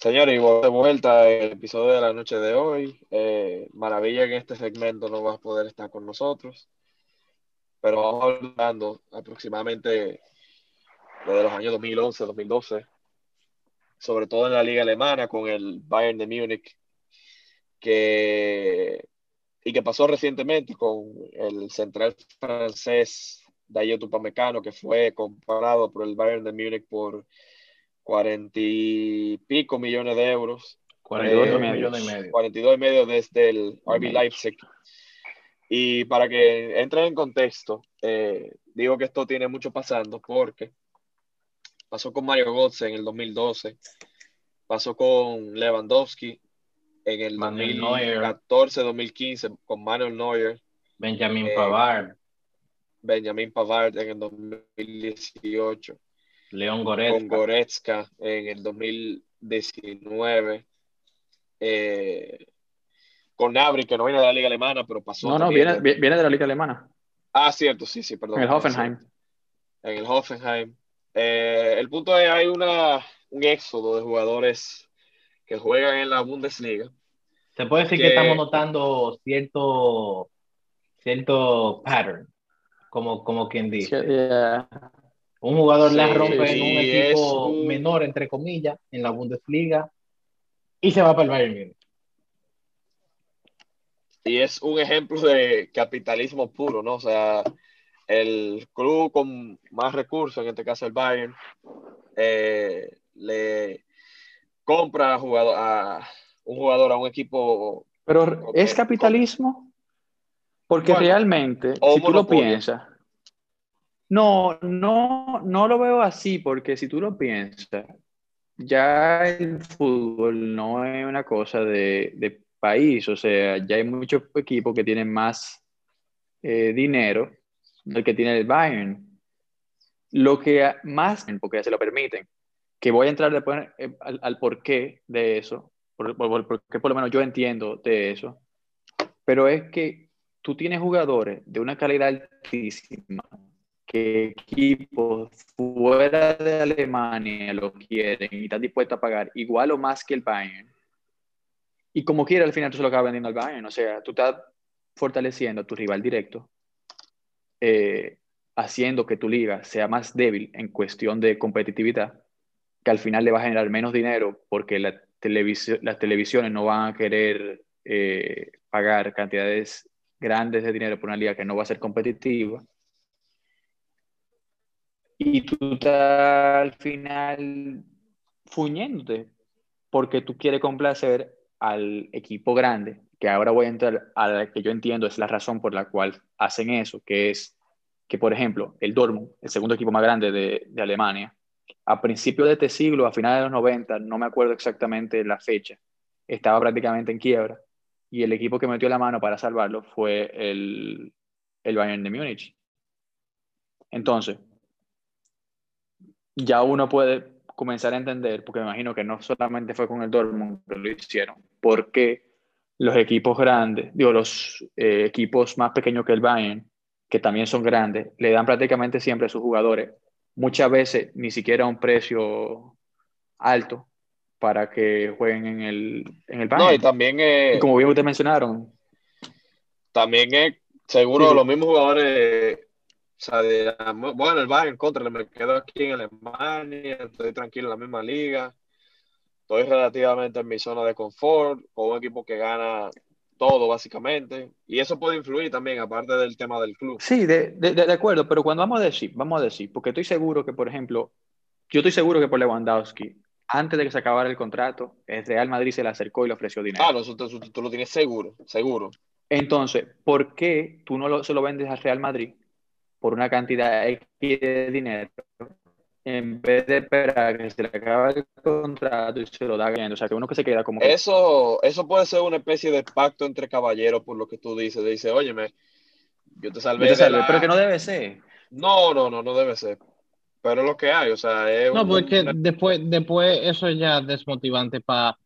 Señores, y de vuelta el episodio de la noche de hoy. Eh, maravilla que en este segmento no vas a poder estar con nosotros, pero vamos hablando aproximadamente desde los años 2011, 2012, sobre todo en la liga alemana con el Bayern de Múnich, que, y que pasó recientemente con el central francés Dayot Upamecano, que fue comparado por el Bayern de Múnich por cuarenta y pico millones de euros. 42 eh, millones y medio. 42 y medio desde el RB Leipzig. Y para que entre en contexto, eh, digo que esto tiene mucho pasando porque pasó con Mario Götze en el 2012, pasó con Lewandowski en el 2014-2015 con Manuel Neuer. Benjamin eh, Pavard. Benjamin Pavard en el 2018. León Goretzka. Con Goretzka en el 2019. Eh, con Nabri, que no viene de la Liga Alemana, pero pasó. No, no, viene, viene de la Liga Alemana. Ah, cierto, sí, sí, perdón. En el Hoffenheim. En el Hoffenheim. Eh, el punto es hay una, un éxodo de jugadores que juegan en la Bundesliga. Se puede decir que, estamos notando cierto, cierto pattern, como, como quien dice. Un jugador la rompe en un equipo menor, entre comillas, en la Bundesliga y se va para el Bayern Múnich. Y es un ejemplo de capitalismo puro, ¿no? O sea, el club con más recursos, en este caso el Bayern, eh, le compra a, jugador, a un jugador a un equipo. Pero es capitalismo porque realmente, si tú lo piensas, no, no, no lo veo así, porque si tú lo piensas, ya el fútbol no es una cosa de, país, o sea, ya hay muchos equipos que tienen más eh, dinero del que tiene el Bayern. Lo que más, porque se lo permiten, que voy a entrar después eh, al, porqué de eso, porque por lo menos yo entiendo de eso, pero es que tú tienes jugadores de una calidad altísima que equipos fuera de Alemania lo quieren y están dispuestos a pagar igual o más que el Bayern. Y como quiera, al final tú se lo acabas vendiendo al Bayern. O sea, tú estás fortaleciendo a tu rival directo, eh, haciendo que tu liga sea más débil en cuestión de competitividad, que al final le va a generar menos dinero porque la las televisiones no van a querer eh, pagar cantidades grandes de dinero por una liga que no va a ser competitiva y tú estás al final fuñéndote porque tú quieres complacer al equipo grande, que ahora voy a entrar a la que yo entiendo es la razón por la cual hacen eso, que es que, por ejemplo, el Dortmund, el segundo equipo más grande de, Alemania, a principios de este siglo, a finales de los 90, no me acuerdo exactamente la fecha, estaba prácticamente en quiebra y el equipo que metió la mano para salvarlo fue el, el Bayern de Múnich. Entonces, ya uno puede comenzar a entender, porque me imagino que no solamente fue con el Dortmund que lo hicieron, porque los equipos grandes, digo, los eh, equipos más pequeños que el Bayern, que también son grandes, le dan prácticamente siempre a sus jugadores, muchas veces ni siquiera un precio alto para que jueguen en el, en el Bayern. No, y también, eh, como bien ustedes mencionaron. También es seguro los mismos jugadores o sea, bueno, el Bayern contra, me quedo aquí en Alemania, estoy tranquilo en la misma liga, estoy relativamente en mi zona de confort, con un equipo que gana todo básicamente, y eso puede influir también, aparte del tema del club. Sí, de, de, de acuerdo, pero cuando vamos a decir, vamos a decir, porque estoy seguro que, por ejemplo, yo estoy seguro que por Lewandowski, antes de que se acabara el contrato, el Real Madrid se le acercó y le ofreció dinero. Ah, no, eso, tú, lo tienes seguro, seguro. Entonces, ¿por qué tú no se lo vendes al Real Madrid por una cantidad X de dinero en vez de esperar que se le acabe el contrato y se lo da bien. O sea, que uno que se queda como... Eso, eso puede ser una especie de pacto entre caballeros, por lo que tú dices. Dice, óyeme, yo te salvé. Pero que no debe ser. No, no, no, no debe ser. Pero es lo que hay, o sea, es No, porque después, después eso ya es desmotivante para...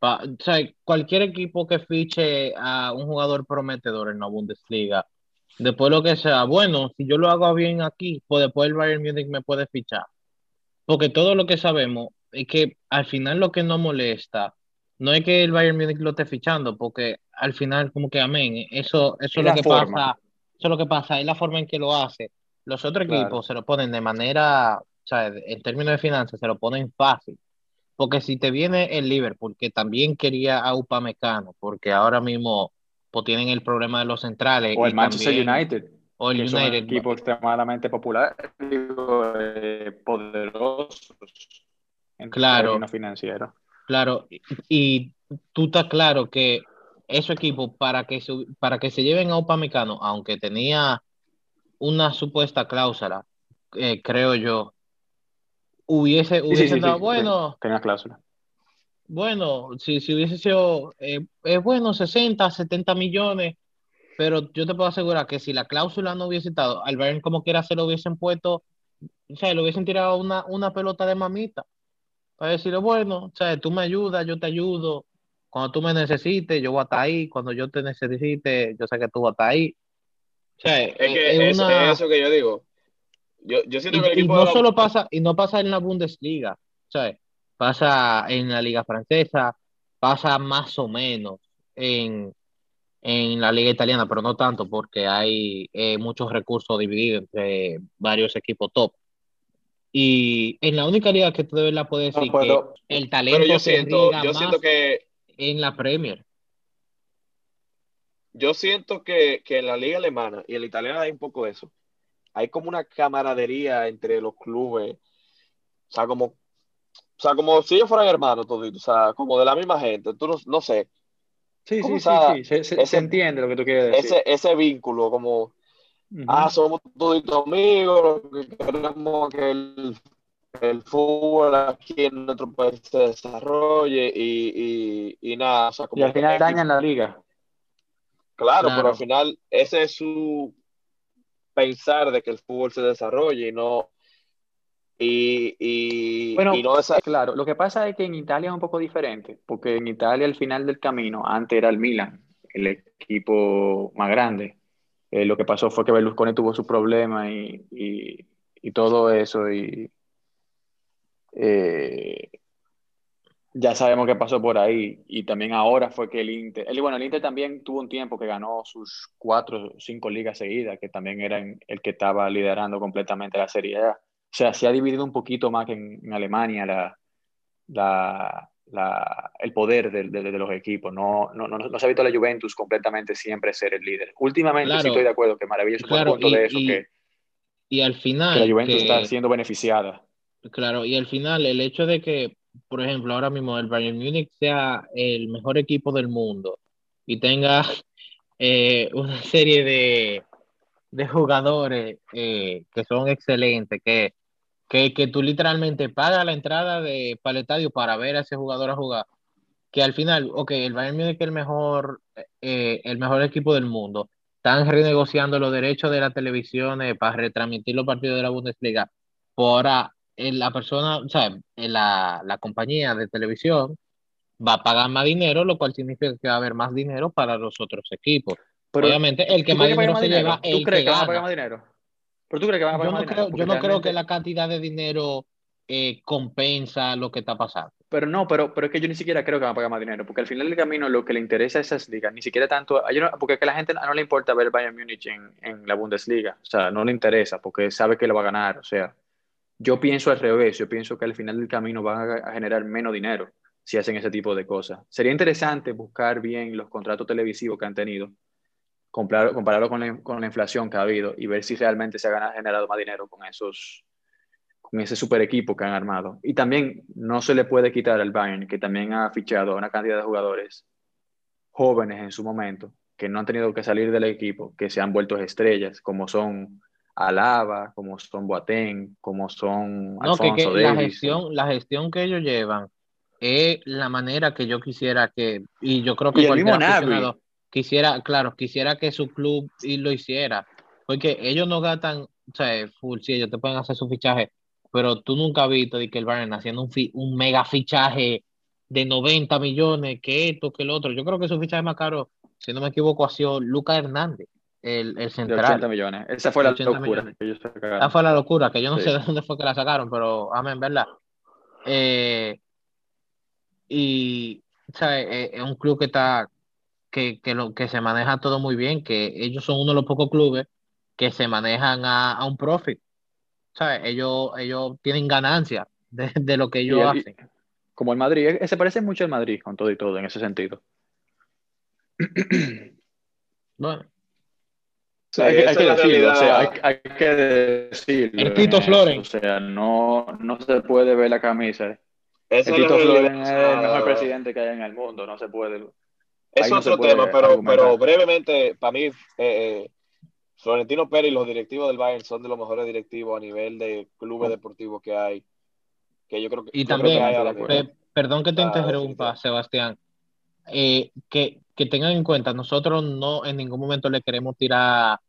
o sea, cualquier equipo que fiche a un jugador prometedor en la Bundesliga Después lo que sea, bueno, si yo lo hago bien aquí, pues después el Bayern Munich me puede fichar. Porque todo lo que sabemos, es que al final lo que no molesta no es que el Bayern Munich lo esté fichando, porque al final, como que amén, eso, eso es, lo que pasa, eso es lo que pasa, es la forma en que lo hace. Los otros equipos se lo ponen de manera, o sea, en términos de finanzas, se lo ponen fácil. Porque si te viene el Liverpool, que también quería a Upamecano, porque ahora mismo pues, tienen el problema de los centrales. O el Manchester United. O el United. un equipo extremadamente popular, eh, poderosos en claro, financiero. Claro, y, tú estás claro que ese equipo, para que se, para que se lleven a Upamecano, aunque tenía una supuesta cláusula, eh, creo yo, hubiese, hubiese dado, bueno. tenía cláusula. Bueno, si, si hubiese sido, eh, es bueno, 60, 70 millones, pero yo te puedo asegurar que si la cláusula no hubiese estado, al Bayern como quiera se lo hubiesen puesto, o sea, le hubiesen tirado una, una pelota de mamita para decirle, bueno, o sea, tú me ayudas, yo te ayudo. Cuando tú me necesites, yo voy a estar ahí. Cuando yo te necesite, yo sé que tú vas a estar ahí. O sea, es, que es, eso que yo digo. Yo, yo siento que el equipo y no solo pasa, y no pasa en la Bundesliga, ¿sabes? Pasa en la Liga Francesa, pasa más o menos en, en la Liga Italiana, pero no tanto porque hay eh, muchos recursos divididos entre varios equipos top. Y en la única liga que tú de verdad puedes decir que el talento pero yo siento, yo siento que en la Premier. Yo siento que, que, en la liga alemana y en la italiana hay un poco de eso. Hay como una camaradería entre los clubes. O sea, como, o sea, como si ellos fueran hermanos toditos, o sea, como de la misma gente. Tú no, no sé. Sí, sí, sí, sí, se, entiende lo que tú quieres decir. Ese, ese vínculo, como, Ah, somos todos amigos, queremos que el, el, fútbol aquí en nuestro país se desarrolle y, y, nada. y al final dañan la liga. Claro, pero al final ese es su pensar de que el fútbol se desarrolle y no y, y, bueno, claro, lo que pasa es que en Italia es un poco diferente, porque en Italia al final del camino, antes era el Milan, el equipo más grande, eh, lo que pasó fue que Berlusconi tuvo su problema y, y, todo eso y eh, ya sabemos qué pasó por ahí y también ahora fue que el Inter, el, bueno, el Inter también tuvo un tiempo que ganó sus cuatro o cinco ligas seguidas, que también era el que estaba liderando completamente la Serie A. O sea, se ha dividido un poquito más que en, Alemania la, la, la, el poder de, de, los equipos. No, no, no, no, se ha visto la Juventus completamente siempre ser el líder. Últimamente sí estoy de acuerdo que maravilloso claro, punto y, de eso y, que, y al final que la Juventus está siendo beneficiada. Claro, y al final el hecho de que, por ejemplo, ahora mismo el Bayern Múnich sea el mejor equipo del mundo y tenga eh, una serie de, de jugadores eh, que son excelentes, que que, que tú literalmente pagas la entrada de, para el estadio para ver a ese jugador a jugar, que al final, ok, el Bayern Múnich es el mejor, eh, el mejor equipo del mundo, están renegociando los derechos de la televisión para retransmitir los partidos de la Bundesliga. Por ahora, la persona, o sea, la, la compañía de televisión va a pagar más dinero, lo cual significa que va a haber más dinero para los otros equipos. Obviamente, el que más dinero se lleva, el crees que, va a pagar más dinero? ¿Pero tú crees que van a yo no creo, yo no creo que la cantidad de dinero eh, compensa lo que está pasando. Pero no, pero, pero es que yo ni siquiera creo que van a pagar más dinero, porque al final del camino lo que le interesa a esas ligas, ni siquiera tanto, porque a la gente no le importa ver Bayern Múnich en, en, la Bundesliga, o sea, no le interesa, porque sabe que lo va a ganar, o sea, yo pienso al revés, yo pienso que al final del camino van a generar menos dinero si hacen ese tipo de cosas. Sería interesante buscar bien los contratos televisivos que han tenido compararlo con la, con la, inflación que ha habido y ver si realmente se ha generado más dinero con esos con ese super equipo que han armado. Y también no se le puede quitar al Bayern, que también ha fichado a una cantidad de jugadores jóvenes en su momento, que no han tenido que salir del equipo, que se han vuelto estrellas, como son Alaba, como son Boateng, como son no, Alfonso que, La gestión, la gestión que ellos llevan es la manera que yo quisiera que, y yo creo que y el mismo quisiera, claro, quisiera que su club lo hiciera, porque ellos no gastan, o sea, full, sí, ellos te pueden hacer su fichaje, pero tú nunca has visto de que el Bayern haciendo un, un mega fichaje de 90 millones, que esto, que el otro. Yo creo que su fichaje más caro, si no me equivoco, ha sido Lucas Hernández, el, el central. De 80 millones. Esa fue la locura. Esa fue la locura, que yo no sé de dónde fue que la sacaron, pero amén, ¿verdad? Eh, y ¿sabes? es un club que está que, que, lo, que se maneja todo muy bien, que ellos son uno de los pocos clubes que se manejan a, un profit. ¿Sabes? Ellos, ellos tienen ganancia de, lo que ellos hacen. Como el Madrid, se parece mucho al Madrid con todo y todo en ese sentido. bueno. hay, que decirlo, o sea, hay, que decirlo. El Tito Floren. O sea, no, no se puede ver la camisa. el Tito Floren es el mejor presidente que hay en el mundo, no se puede. Es otro tema, pero, pero brevemente, para mí, eh, eh, Florentino Pérez y los directivos del Bayern son de los mejores directivos a nivel de clubes deportivos que hay. Que yo creo que, y también, perdón que te ah, interrumpa, Sebastián, eh, que, que, tengan en cuenta, nosotros no en ningún momento le queremos tirar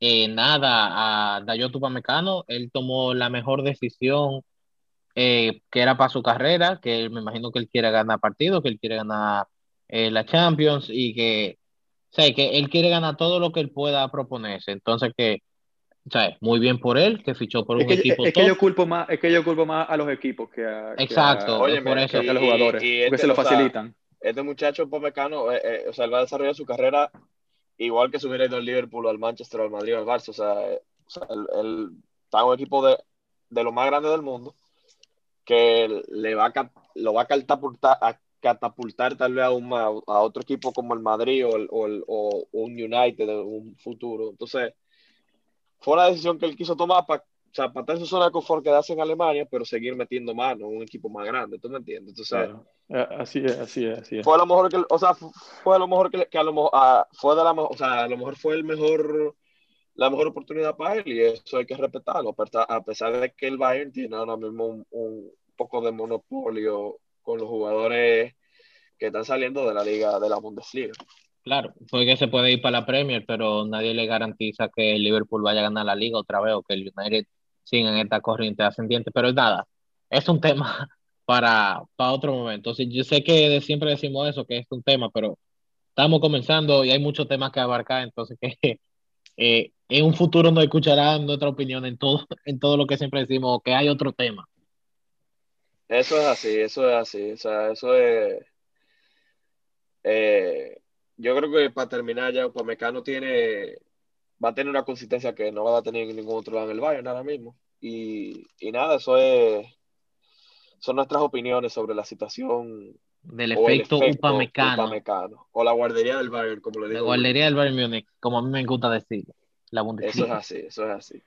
nada a Dayoto Pamecano. Él tomó la mejor decisión que era para su carrera, que me imagino que él quiere ganar partidos, que él quiere ganar eh, la Champions y que, ¿sabes? que él quiere ganar todo lo que él pueda proponerse. Entonces, que, ¿sabes? muy bien por él, que fichó por un equipo. Es que, yo culpo más, es que yo culpo más a los equipos que a, Exacto, por eso. Que a los jugadores, porque este, se lo facilitan. este muchacho Pomecano, eh, eh, o sea, él va a desarrollar su carrera igual que si hubiera ido al Liverpool, al Manchester, al Madrid, al Barça. O sea, eh, o sea él, está en un equipo de, de, lo más grande del mundo que le va a, lo va a catapultar, a catapultar tal vez a, a otro equipo como el Madrid o, el, o, el, o un United en un futuro. Entonces, fue una decisión que él quiso tomar para o sea, para tener su zona de confort quedarse en Alemania, pero seguir metiendo mano en un equipo más grande, ¿tú me entiendes? Entonces, eh, así es, así es, así es. Fue a lo mejor que, o sea, fue a lo mejor que, que a lo mejor, ah, fue de la, o sea, a lo mejor fue el mejor, la mejor oportunidad para él y eso hay que respetarlo, a pesar de que el Bayern tiene ahora mismo un, un poco de monopolio con los jugadores que están saliendo de la liga de la Bundesliga. Claro, porque se puede ir para la Premier, pero nadie le garantiza que el Liverpool vaya a ganar la liga otra vez o que el United siga en esta corriente ascendiente. Pero nada, es un tema para, para otro momento. yo sé que siempre decimos eso, que es un tema, pero estamos comenzando y hay muchos temas que abarcar, entonces que eh, en un futuro nos escucharán nuestra opinión en todo, en todo lo que siempre decimos, que hay otro tema. Eso es así, eso es así, o sea, eso es... Eh, yo creo que para terminar ya, Upamecano tiene, va a tener una consistencia que no va a tener en ningún otro lado en el Bayern ahora mismo. Y, y nada, eso es, son nuestras opiniones sobre la situación del efecto, efecto Upamecano. O la guardería del Bayern, como le digo. La guardería del Bayern Múnich, como a mí me gusta decir. La Eso es así, eso es así.